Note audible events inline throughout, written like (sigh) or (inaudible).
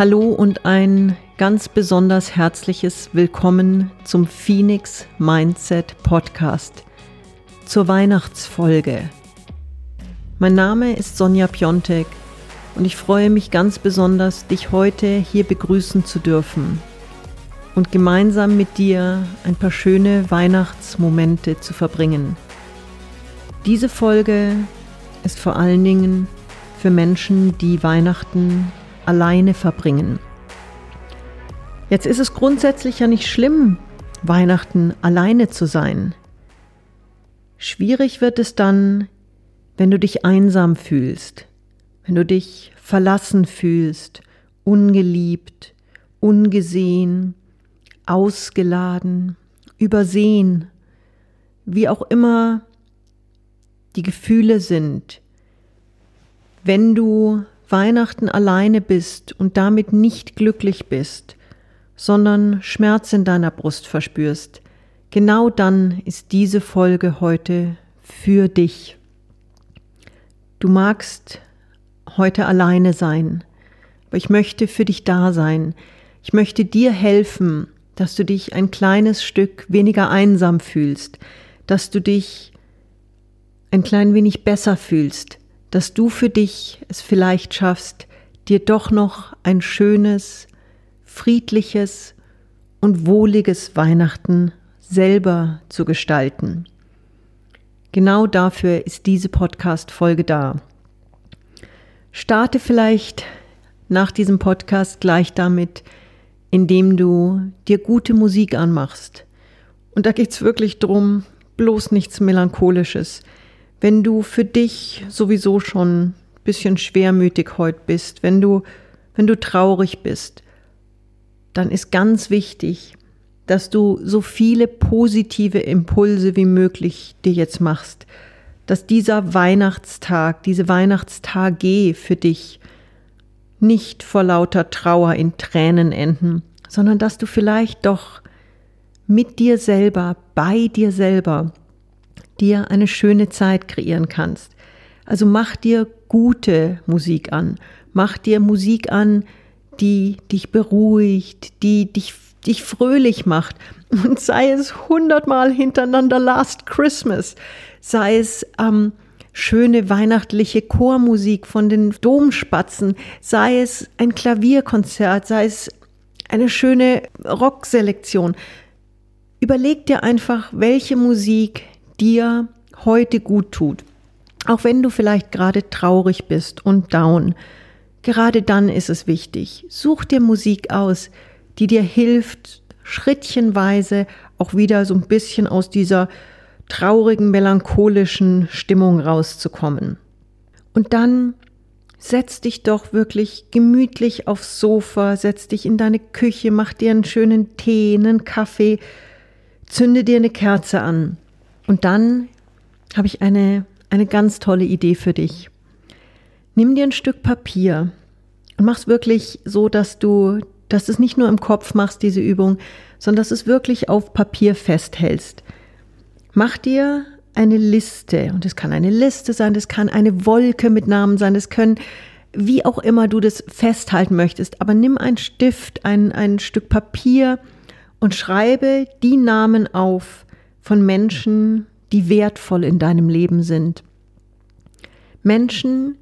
Hallo und ein ganz besonders herzliches Willkommen zum Phoenix Mindset Podcast, zur Weihnachtsfolge. Mein Name ist Sonja Piontek und ich freue mich ganz besonders, dich heute hier begrüßen zu dürfen und gemeinsam mit dir ein paar schöne Weihnachtsmomente zu verbringen. Diese Folge ist vor allen Dingen für Menschen, die Weihnachten alleine verbringen. Jetzt ist es grundsätzlich ja nicht schlimm, Weihnachten alleine zu sein. Schwierig wird es dann, wenn du dich einsam fühlst, wenn du dich verlassen fühlst, ungeliebt, ungesehen, ausgeladen, übersehen, wie auch immer die Gefühle sind, wenn du Weihnachten alleine bist und damit nicht glücklich bist, sondern Schmerz in deiner Brust verspürst, genau dann ist diese Folge heute für dich. Du magst heute alleine sein, aber ich möchte für dich da sein. Ich möchte dir helfen, dass du dich ein kleines Stück weniger einsam fühlst, dass du dich ein klein wenig besser fühlst, dass du für dich es vielleicht schaffst, dir doch noch ein schönes, friedliches und wohliges Weihnachten selber zu gestalten. Genau dafür ist diese Podcast-Folge da. Starte vielleicht nach diesem Podcast gleich damit, indem du dir gute Musik anmachst. Und da geht's wirklich drum, bloß nichts Melancholisches, wenn du für dich sowieso schon ein bisschen schwermütig heute bist, wenn du, wenn du traurig bist, dann ist ganz wichtig, dass du so viele positive Impulse wie möglich dir jetzt machst, dass dieser Weihnachtstag, diese Weihnachtstage für dich nicht vor lauter Trauer in Tränen enden, sondern dass du vielleicht doch mit dir selber, bei dir selber dir eine schöne Zeit kreieren kannst. Also mach dir gute Musik an. Mach dir Musik an, die dich beruhigt, die dich, dich fröhlich macht. Und sei es hundertmal hintereinander Last Christmas, sei es ähm, schöne weihnachtliche Chormusik von den Domspatzen, sei es ein Klavierkonzert, sei es eine schöne Rockselektion. Überleg dir einfach, welche Musik dir heute gut tut. Auch wenn du vielleicht gerade traurig bist und down, gerade dann ist es wichtig. Such dir Musik aus, die dir hilft, schrittchenweise auch wieder so ein bisschen aus dieser traurigen, melancholischen Stimmung rauszukommen. Und dann setz dich doch wirklich gemütlich aufs Sofa, setz dich in deine Küche, mach dir einen schönen Tee, einen Kaffee, zünde dir eine Kerze an und dann habe ich eine, eine ganz tolle Idee für dich. Nimm dir ein Stück Papier und mach es wirklich so, dass du, dass es nicht nur im Kopf machst, diese Übung, sondern dass es wirklich auf Papier festhältst. Mach dir eine Liste und es kann eine Liste sein, es kann eine Wolke mit Namen sein, es können wie auch immer du das festhalten möchtest, aber nimm einen Stift, ein, ein Stück Papier und schreibe die Namen auf, von Menschen, die wertvoll in deinem Leben sind. Menschen,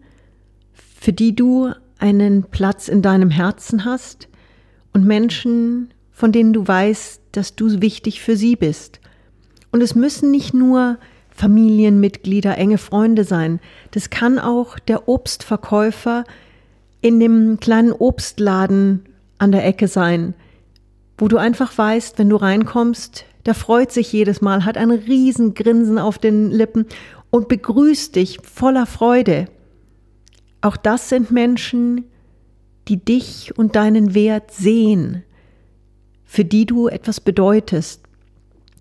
für die du einen Platz in deinem Herzen hast und Menschen, von denen du weißt, dass du wichtig für sie bist. Und es müssen nicht nur Familienmitglieder, enge Freunde sein. Das kann auch der Obstverkäufer in dem kleinen Obstladen an der Ecke sein, wo du einfach weißt, wenn du reinkommst, der freut sich jedes Mal, hat ein Riesengrinsen auf den Lippen und begrüßt dich voller Freude. Auch das sind Menschen, die dich und deinen Wert sehen, für die du etwas bedeutest.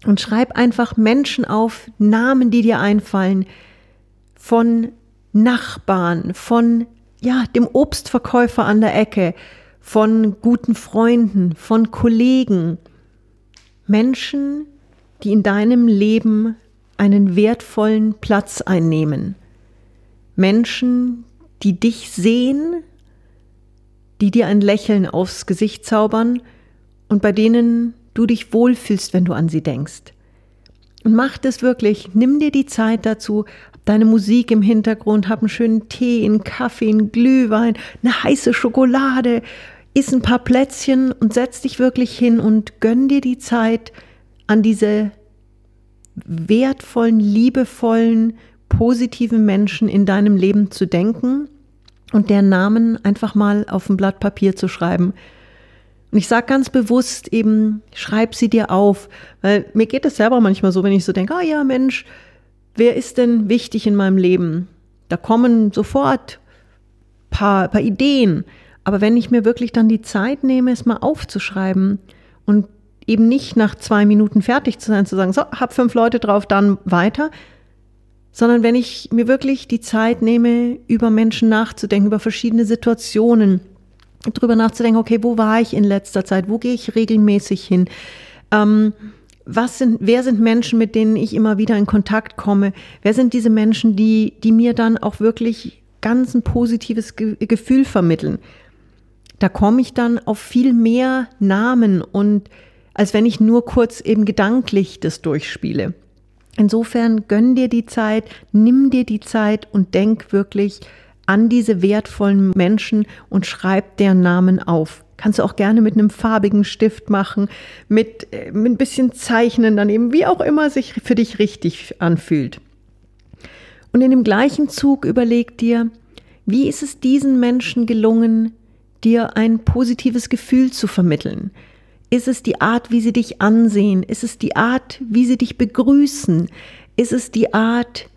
Und schreib einfach Menschen auf, Namen, die dir einfallen, von Nachbarn, von ja, dem Obstverkäufer an der Ecke, von guten Freunden, von Kollegen, Menschen, die in deinem Leben einen wertvollen Platz einnehmen. Menschen, die dich sehen die dir ein Lächeln aufs Gesicht zaubern und bei denen du dich wohlfühlst, wenn du an sie denkst. Und mach das wirklich, nimm dir die Zeit dazu, deine Musik im Hintergrund, hab einen schönen Tee, einen Kaffee, einen Glühwein, eine heiße Schokolade, iss ein paar Plätzchen und setz dich wirklich hin und gönn dir die Zeit, an diese wertvollen, liebevollen, positiven Menschen in deinem Leben zu denken und deren Namen einfach mal auf ein Blatt Papier zu schreiben. Und ich sage ganz bewusst eben, schreib sie dir auf, weil mir geht es selber manchmal so, wenn ich so denke, ah oh ja Mensch, wer ist denn wichtig in meinem Leben? Da kommen sofort paar, paar Ideen. Aber wenn ich mir wirklich dann die Zeit nehme, es mal aufzuschreiben und eben nicht nach zwei Minuten fertig zu sein, zu sagen, so, hab fünf Leute drauf, dann weiter, sondern wenn ich mir wirklich die Zeit nehme, über Menschen nachzudenken, über verschiedene Situationen, drüber nachzudenken, okay, wo war ich in letzter Zeit, wo gehe ich regelmäßig hin, ähm, was sind, wer sind Menschen, mit denen ich immer wieder in Kontakt komme? Wer sind diese Menschen, die, die mir dann auch wirklich ganz ein positives Ge Gefühl vermitteln? Da komme ich dann auf viel mehr Namen und als wenn ich nur kurz eben gedanklich das durchspiele. Insofern gönn dir die Zeit, nimm dir die Zeit und denk wirklich an diese wertvollen Menschen und schreib deren Namen auf. Kannst du auch gerne mit einem farbigen Stift machen, mit, äh, mit ein bisschen Zeichnen daneben, wie auch immer sich für dich richtig anfühlt. Und in dem gleichen Zug überleg dir, wie ist es diesen Menschen gelungen, dir ein positives Gefühl zu vermitteln? Ist es die Art, wie sie dich ansehen? Ist es die Art, wie sie dich begrüßen? Ist es die Art,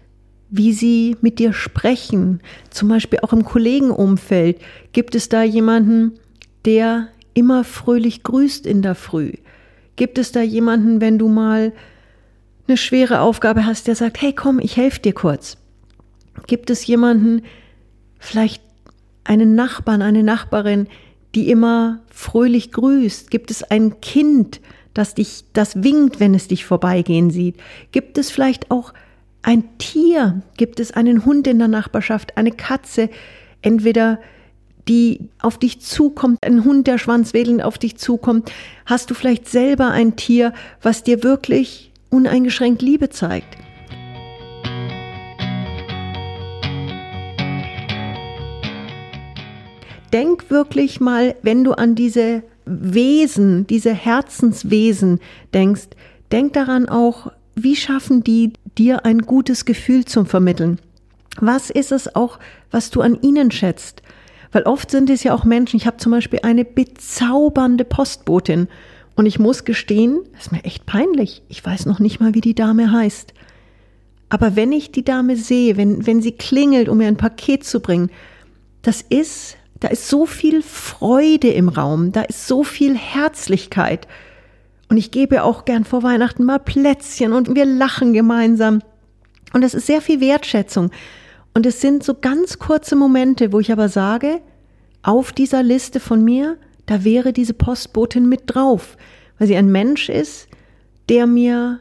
wie sie mit dir sprechen? Zum Beispiel auch im Kollegenumfeld. Gibt es da jemanden, der immer fröhlich grüßt in der Früh? Gibt es da jemanden, wenn du mal eine schwere Aufgabe hast, der sagt, hey komm, ich helfe dir kurz? Gibt es jemanden, vielleicht einen Nachbarn, eine Nachbarin, die immer fröhlich grüßt? Gibt es ein Kind, das dich, das winkt, wenn es dich vorbeigehen sieht? Gibt es vielleicht auch ein Tier? Gibt es einen Hund in der Nachbarschaft, eine Katze? Entweder die auf dich zukommt, ein Hund, der schwanzwedelnd auf dich zukommt? Hast du vielleicht selber ein Tier, was dir wirklich uneingeschränkt Liebe zeigt? Denk wirklich mal, wenn du an diese Wesen, diese Herzenswesen denkst, denk daran auch, wie schaffen die dir ein gutes Gefühl zum Vermitteln? Was ist es auch, was du an ihnen schätzt? Weil oft sind es ja auch Menschen, ich habe zum Beispiel eine bezaubernde Postbotin und ich muss gestehen, das ist mir echt peinlich, ich weiß noch nicht mal, wie die Dame heißt. Aber wenn ich die Dame sehe, wenn, wenn sie klingelt, um mir ein Paket zu bringen, das ist da ist so viel Freude im Raum, da ist so viel Herzlichkeit. Und ich gebe auch gern vor Weihnachten mal Plätzchen und wir lachen gemeinsam. Und es ist sehr viel Wertschätzung. Und es sind so ganz kurze Momente, wo ich aber sage, auf dieser Liste von mir, da wäre diese Postbotin mit drauf, weil sie ein Mensch ist, der mir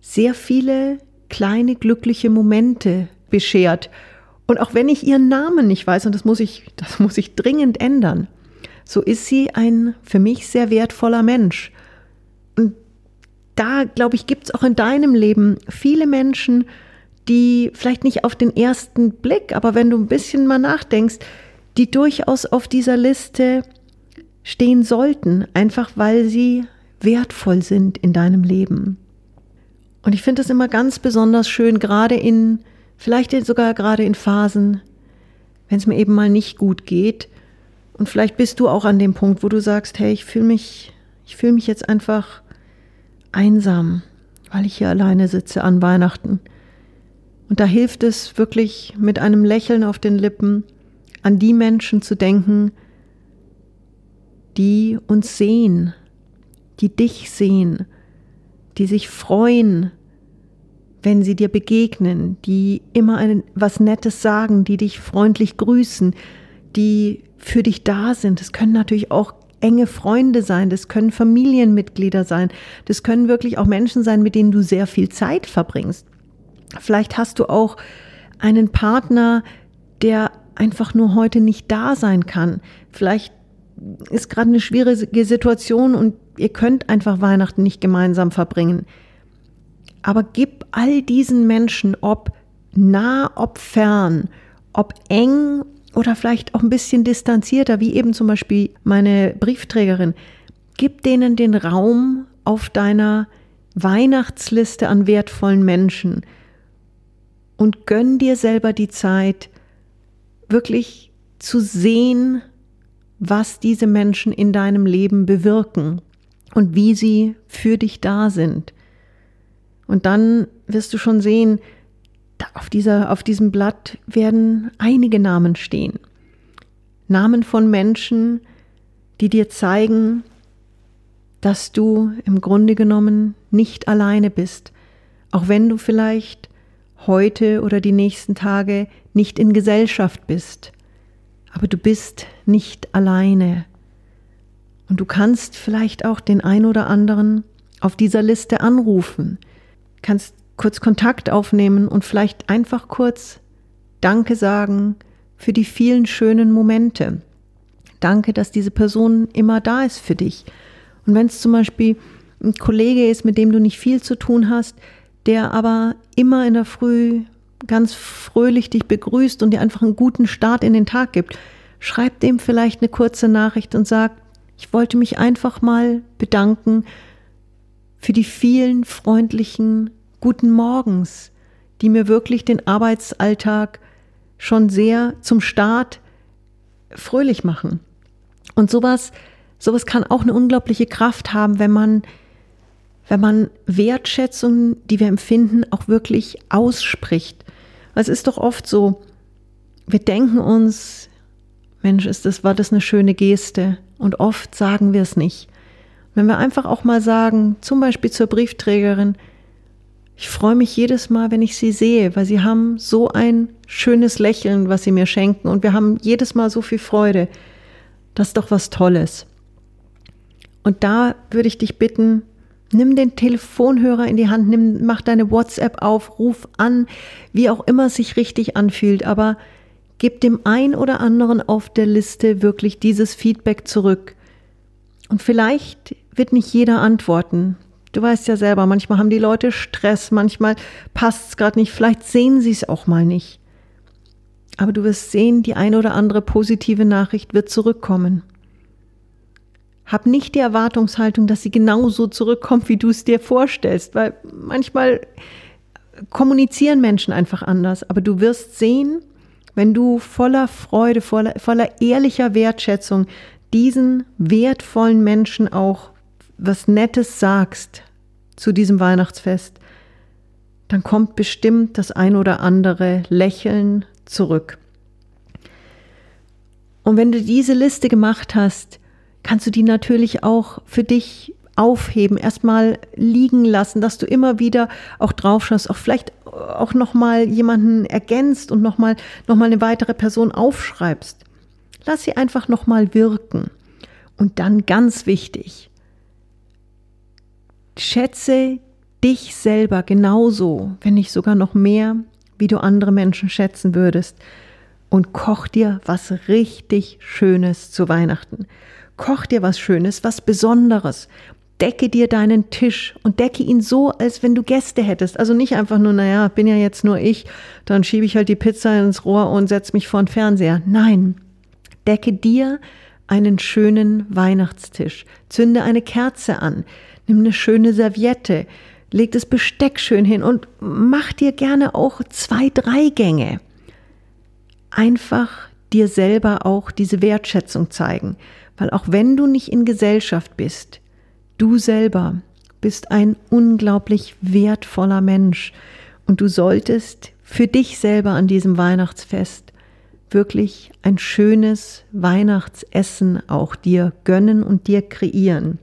sehr viele kleine glückliche Momente beschert und auch wenn ich ihren Namen nicht weiß, und das muss ich, (laughs) das muss ich dringend ändern, so ist sie ein für mich sehr wertvoller Mensch. Und da, glaube ich, gibt es auch in deinem Leben viele Menschen, die vielleicht nicht auf den ersten Blick, aber wenn du ein bisschen mal nachdenkst, die durchaus auf dieser Liste stehen sollten, einfach weil sie wertvoll sind in deinem Leben. Und ich finde es immer ganz besonders schön, gerade in Vielleicht sogar gerade in Phasen, wenn es mir eben mal nicht gut geht. Und vielleicht bist du auch an dem Punkt, wo du sagst, hey, ich fühle mich, ich fühle mich jetzt einfach einsam, weil ich hier alleine sitze an Weihnachten. Und da hilft es wirklich mit einem Lächeln auf den Lippen an die Menschen zu denken, die uns sehen, die dich sehen, die sich freuen, wenn sie dir begegnen, die immer ein, was Nettes sagen, die dich freundlich grüßen, die für dich da sind. Das können natürlich auch enge Freunde sein, das können Familienmitglieder sein, das können wirklich auch Menschen sein, mit denen du sehr viel Zeit verbringst. Vielleicht hast du auch einen Partner, der einfach nur heute nicht da sein kann. Vielleicht ist gerade eine schwierige Situation und ihr könnt einfach Weihnachten nicht gemeinsam verbringen. Aber gib all diesen Menschen, ob nah, ob fern, ob eng oder vielleicht auch ein bisschen distanzierter, wie eben zum Beispiel meine Briefträgerin, gib denen den Raum auf deiner Weihnachtsliste an wertvollen Menschen und gönn dir selber die Zeit, wirklich zu sehen, was diese Menschen in deinem Leben bewirken und wie sie für dich da sind. Und dann wirst du schon sehen, auf, dieser, auf diesem Blatt werden einige Namen stehen. Namen von Menschen, die dir zeigen, dass du im Grunde genommen nicht alleine bist, auch wenn du vielleicht heute oder die nächsten Tage nicht in Gesellschaft bist, aber du bist nicht alleine. Und du kannst vielleicht auch den ein oder anderen auf dieser Liste anrufen, kannst kurz Kontakt aufnehmen und vielleicht einfach kurz Danke sagen für die vielen schönen Momente. Danke, dass diese Person immer da ist für dich. Und wenn es zum Beispiel ein Kollege ist, mit dem du nicht viel zu tun hast, der aber immer in der Früh ganz fröhlich dich begrüßt und dir einfach einen guten Start in den Tag gibt, schreib dem vielleicht eine kurze Nachricht und sag, ich wollte mich einfach mal bedanken für die vielen freundlichen guten Morgens, die mir wirklich den Arbeitsalltag schon sehr zum Start fröhlich machen. Und sowas, sowas kann auch eine unglaubliche Kraft haben, wenn man, wenn man Wertschätzung, die wir empfinden, auch wirklich ausspricht. Es ist doch oft so, wir denken uns, Mensch, ist das, war das eine schöne Geste? Und oft sagen wir es nicht. Wenn wir einfach auch mal sagen, zum Beispiel zur Briefträgerin, ich freue mich jedes Mal, wenn ich sie sehe, weil sie haben so ein schönes Lächeln, was sie mir schenken und wir haben jedes Mal so viel Freude. Das ist doch was Tolles. Und da würde ich dich bitten, nimm den Telefonhörer in die Hand, nimm, mach deine WhatsApp auf, ruf an, wie auch immer es sich richtig anfühlt, aber gib dem ein oder anderen auf der Liste wirklich dieses Feedback zurück. Und vielleicht wird nicht jeder antworten. Du weißt ja selber, manchmal haben die Leute Stress, manchmal passt es gerade nicht, vielleicht sehen sie es auch mal nicht. Aber du wirst sehen, die eine oder andere positive Nachricht wird zurückkommen. Hab nicht die Erwartungshaltung, dass sie genauso zurückkommt, wie du es dir vorstellst, weil manchmal kommunizieren Menschen einfach anders. Aber du wirst sehen, wenn du voller Freude, voller, voller ehrlicher Wertschätzung diesen wertvollen Menschen auch was Nettes sagst zu diesem Weihnachtsfest, dann kommt bestimmt das ein oder andere Lächeln zurück. Und wenn du diese Liste gemacht hast, kannst du die natürlich auch für dich aufheben, erstmal liegen lassen, dass du immer wieder auch drauf schaust, auch vielleicht auch nochmal jemanden ergänzt und nochmal noch mal eine weitere Person aufschreibst. Lass sie einfach nochmal wirken. Und dann ganz wichtig, schätze dich selber genauso, wenn nicht sogar noch mehr, wie du andere Menschen schätzen würdest. Und koch dir was richtig Schönes zu Weihnachten. Koch dir was Schönes, was Besonderes. Decke dir deinen Tisch und decke ihn so, als wenn du Gäste hättest. Also nicht einfach nur, naja, bin ja jetzt nur ich, dann schiebe ich halt die Pizza ins Rohr und setze mich vor den Fernseher. Nein, decke dir einen schönen Weihnachtstisch. Zünde eine Kerze an nimm eine schöne Serviette, leg das Besteck schön hin und mach dir gerne auch zwei, drei Gänge. Einfach dir selber auch diese Wertschätzung zeigen, weil auch wenn du nicht in Gesellschaft bist, du selber bist ein unglaublich wertvoller Mensch und du solltest für dich selber an diesem Weihnachtsfest wirklich ein schönes Weihnachtsessen auch dir gönnen und dir kreieren.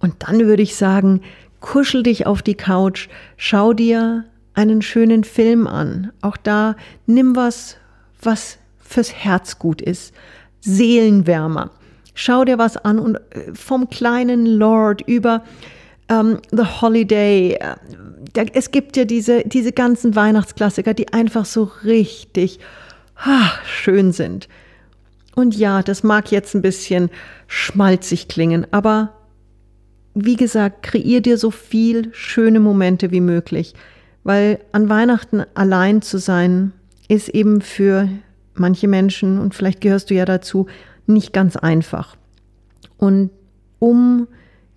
Und dann würde ich sagen, kuschel dich auf die Couch, schau dir einen schönen Film an. Auch da nimm was, was fürs Herz gut ist. Seelenwärmer. Schau dir was an und äh, vom kleinen Lord über ähm, The Holiday. Äh, es gibt ja diese, diese ganzen Weihnachtsklassiker, die einfach so richtig ach, schön sind. Und ja, das mag jetzt ein bisschen schmalzig klingen, aber wie gesagt, kreier dir so viel schöne Momente wie möglich, weil an Weihnachten allein zu sein, ist eben für manche Menschen, und vielleicht gehörst du ja dazu, nicht ganz einfach. Und um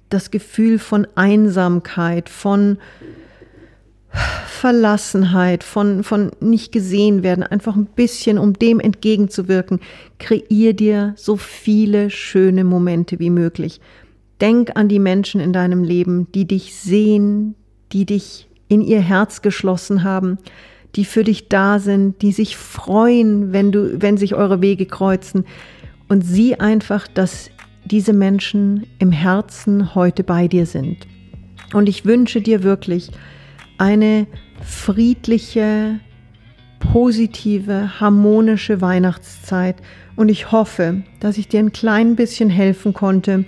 das Gefühl von Einsamkeit, von Verlassenheit, von, von nicht gesehen werden, einfach ein bisschen, um dem entgegenzuwirken, kreier dir so viele schöne Momente wie möglich. Denk an die Menschen in deinem Leben, die dich sehen, die dich in ihr Herz geschlossen haben, die für dich da sind, die sich freuen, wenn du, wenn sich eure Wege kreuzen. Und sieh einfach, dass diese Menschen im Herzen heute bei dir sind. Und ich wünsche dir wirklich eine friedliche, positive, harmonische Weihnachtszeit. Und ich hoffe, dass ich dir ein klein bisschen helfen konnte,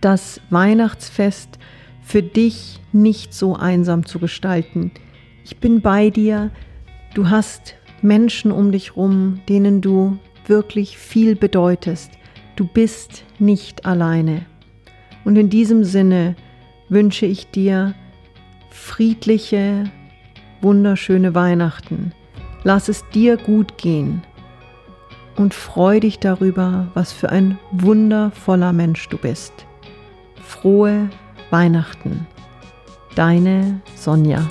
das Weihnachtsfest für dich nicht so einsam zu gestalten. Ich bin bei dir. Du hast Menschen um dich rum, denen du wirklich viel bedeutest. Du bist nicht alleine. Und in diesem Sinne wünsche ich dir friedliche, wunderschöne Weihnachten. Lass es dir gut gehen und freu dich darüber, was für ein wundervoller Mensch du bist. Frohe Weihnachten. Deine Sonja.